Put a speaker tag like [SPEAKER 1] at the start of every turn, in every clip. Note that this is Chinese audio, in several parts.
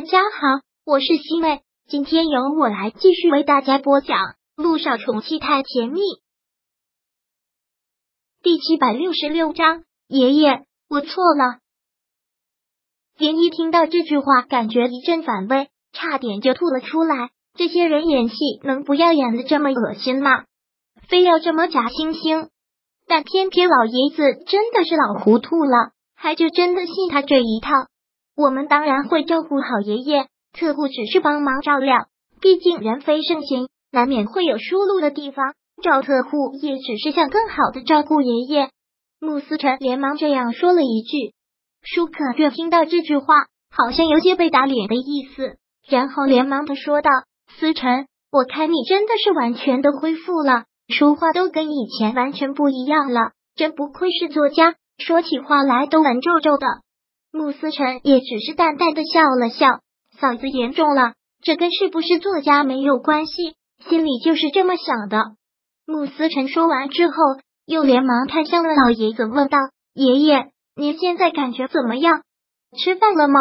[SPEAKER 1] 大家好，我是西妹，今天由我来继续为大家播讲《路上宠妻太甜蜜》第七百六十六章。爷爷，我错了。连一听到这句话，感觉一阵反胃，差点就吐了出来。这些人演戏能不要演的这么恶心吗？非要这么假惺惺？但偏偏老爷子真的是老糊涂了，还就真的信他这一套。我们当然会照顾好爷爷，特护只是帮忙照料，毕竟人非圣贤，难免会有疏漏的地方。赵特护也只是想更好的照顾爷爷。穆思辰连忙这样说了一句。舒可月听到这句话，好像有些被打脸的意思，然后连忙的说道：“思辰，我看你真的是完全的恢复了。”说话都跟以前完全不一样了，真不愧是作家，说起话来都文绉绉的。穆思辰也只是淡淡的笑了笑，嫂子严重了，这跟是不是作家没有关系，心里就是这么想的。穆思辰说完之后，又连忙看向了老爷子，问道：“爷爷，您现在感觉怎么样？吃饭了吗？”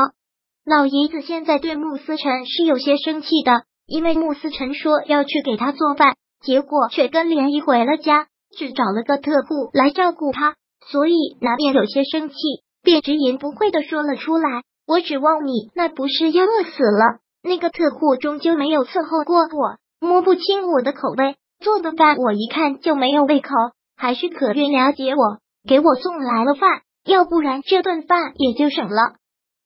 [SPEAKER 1] 老爷子现在对穆思辰是有些生气的，因为穆思辰说要去给他做饭。结果却跟莲姨回了家，只找了个特护来照顾他，所以难免有些生气，便直言不讳的说了出来：“我指望你，那不是要饿死了？那个特护终究没有伺候过我，摸不清我的口味，做的饭我一看就没有胃口。还是可月了解我，给我送来了饭，要不然这顿饭也就省了。”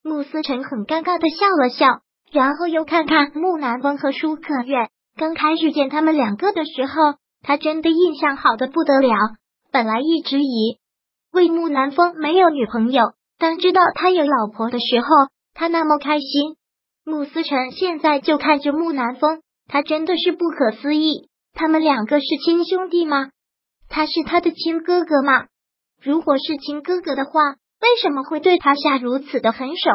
[SPEAKER 1] 穆思成很尴尬的笑了笑，然后又看看木南风和舒可月。刚开始见他们两个的时候，他真的印象好的不得了。本来一直以为木南风没有女朋友，当知道他有老婆的时候，他那么开心。穆思成现在就看着木南风，他真的是不可思议。他们两个是亲兄弟吗？他是他的亲哥哥吗？如果是亲哥哥的话，为什么会对他下如此的狠手？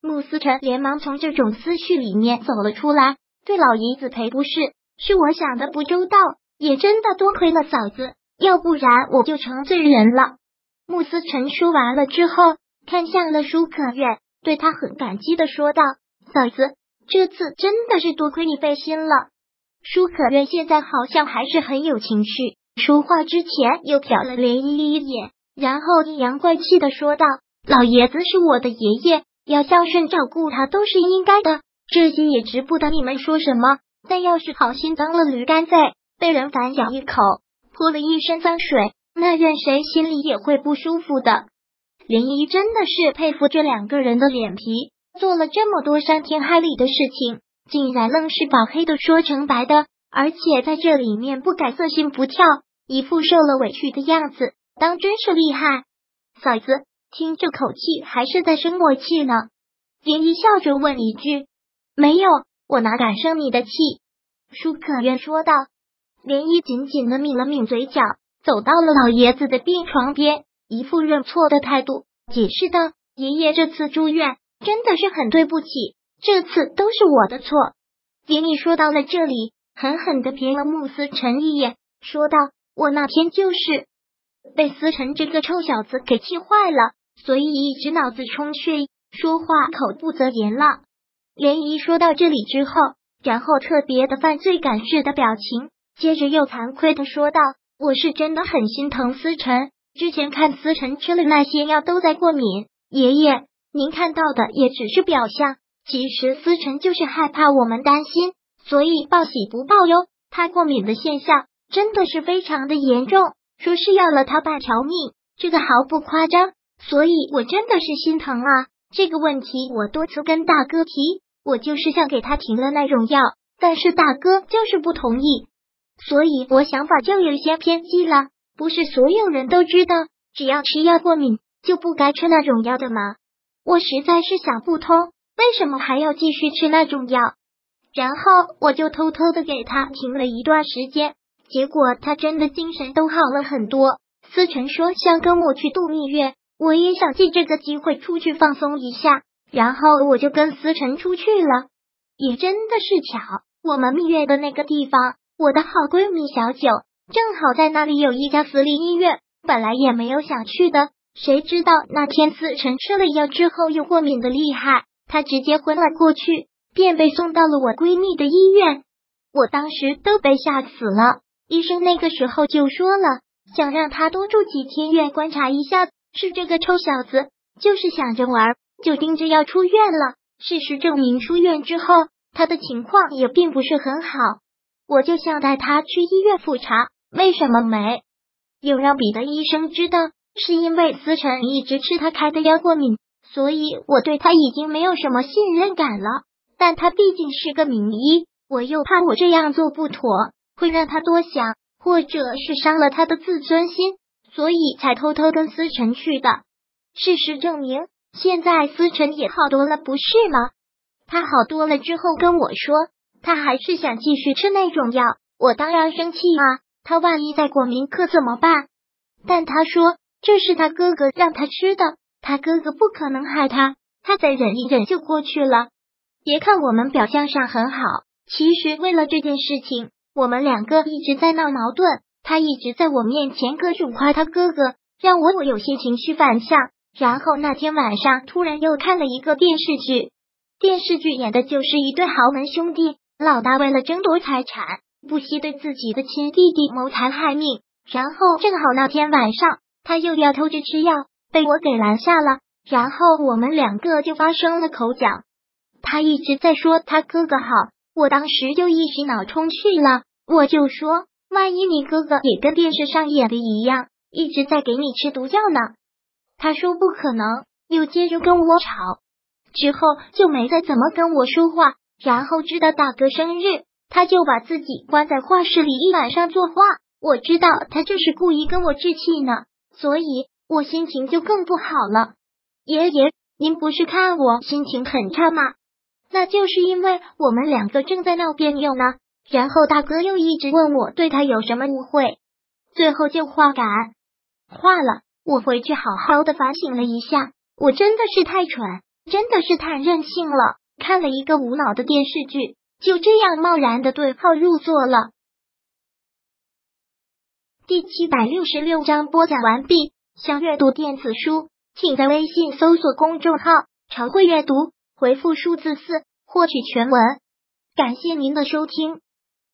[SPEAKER 1] 穆思成连忙从这种思绪里面走了出来。对老爷子赔不是，是我想的不周到，也真的多亏了嫂子，要不然我就成罪人了。穆思辰说完了之后，看向了舒可月，对他很感激的说道：“嫂子，这次真的是多亏你费心了。”舒可月现在好像还是很有情绪，说话之前又瞟了林依依一眼，然后阴阳怪气的说道：“老爷子是我的爷爷，要孝顺照顾他都是应该的。”这些也值不得你们说什么，但要是好心当了驴肝肺，被人反咬一口，泼了一身脏水，那任谁心里也会不舒服的。莲姨真的是佩服这两个人的脸皮，做了这么多伤天害理的事情，竟然愣是把黑的说成白的，而且在这里面不改色心不跳，一副受了委屈的样子，当真是厉害。嫂子，听这口气还是在生我气呢。莲姨笑着问一句。没有，我哪敢生你的气？舒可愿说道。莲漪紧紧的抿了抿嘴角，走到了老爷子的病床边，一副认错的态度，解释道：“爷爷这次住院真的是很对不起，这次都是我的错。”莲漪说到了这里，狠狠的瞥了穆思辰一眼，说道：“我那天就是被思辰这个臭小子给气坏了，所以一直脑子充血，说话口不择言了。”涟漪说到这里之后，然后特别的犯罪感似的表情，接着又惭愧的说道：“我是真的很心疼思辰，之前看思辰吃了那些药都在过敏。爷爷，您看到的也只是表象，其实思辰就是害怕我们担心，所以报喜不报忧。他过敏的现象真的是非常的严重，说是要了他半条命，这个毫不夸张。所以我真的是心疼啊。”这个问题我多次跟大哥提，我就是想给他停了那种药，但是大哥就是不同意，所以我想法就有些偏激了。不是所有人都知道，只要吃药过敏就不该吃那种药的吗？我实在是想不通，为什么还要继续吃那种药？然后我就偷偷的给他停了一段时间，结果他真的精神都好了很多。思辰说想跟我去度蜜月。我也想借这个机会出去放松一下，然后我就跟思辰出去了。也真的是巧，我们蜜月的那个地方，我的好闺蜜小九正好在那里有一家私立医院。本来也没有想去的，谁知道那天思辰吃了药之后又过敏的厉害，他直接昏了过去，便被送到了我闺蜜的医院。我当时都被吓死了，医生那个时候就说了，想让他多住几天院观察一下。是这个臭小子，就是想着玩，就盯着要出院了。事实证明，出院之后他的情况也并不是很好。我就想带他去医院复查，为什么没有让彼得医生知道？是因为思辰一直吃他开的药过敏，所以我对他已经没有什么信任感了。但他毕竟是个名医，我又怕我这样做不妥，会让他多想，或者是伤了他的自尊心，所以才偷偷跟思辰去的。事实证明，现在思辰也好多了，不是吗？他好多了之后跟我说，他还是想继续吃那种药。我当然生气啊，他万一再过敏可怎么办？但他说。这是他哥哥让他吃的，他哥哥不可能害他，他再忍一忍就过去了。别看我们表象上很好，其实为了这件事情，我们两个一直在闹矛盾。他一直在我面前各种夸他哥哥，让我我有些情绪反向。然后那天晚上突然又看了一个电视剧，电视剧演的就是一对豪门兄弟，老大为了争夺财产，不惜对自己的亲弟弟谋财害命。然后正好那天晚上。他又要偷着吃药，被我给拦下了，然后我们两个就发生了口角。他一直在说他哥哥好，我当时就一时脑冲去了，我就说，万一你哥哥也跟电视上演的一样，一直在给你吃毒药呢？他说不可能，又接着跟我吵，之后就没再怎么跟我说话。然后知道大哥生日，他就把自己关在画室里一晚上作画。我知道他就是故意跟我置气呢。所以我心情就更不好了。爷爷，您不是看我心情很差吗？那就是因为我们两个正在闹别扭呢。然后大哥又一直问我对他有什么误会，最后就画感画了。我回去好好的反省了一下，我真的是太蠢，真的是太任性了。看了一个无脑的电视剧，就这样贸然的对号入座了。第七百六十六章播讲完毕。想阅读电子书，请在微信搜索公众号“常会阅读”，回复数字四获取全文。感谢您的收听。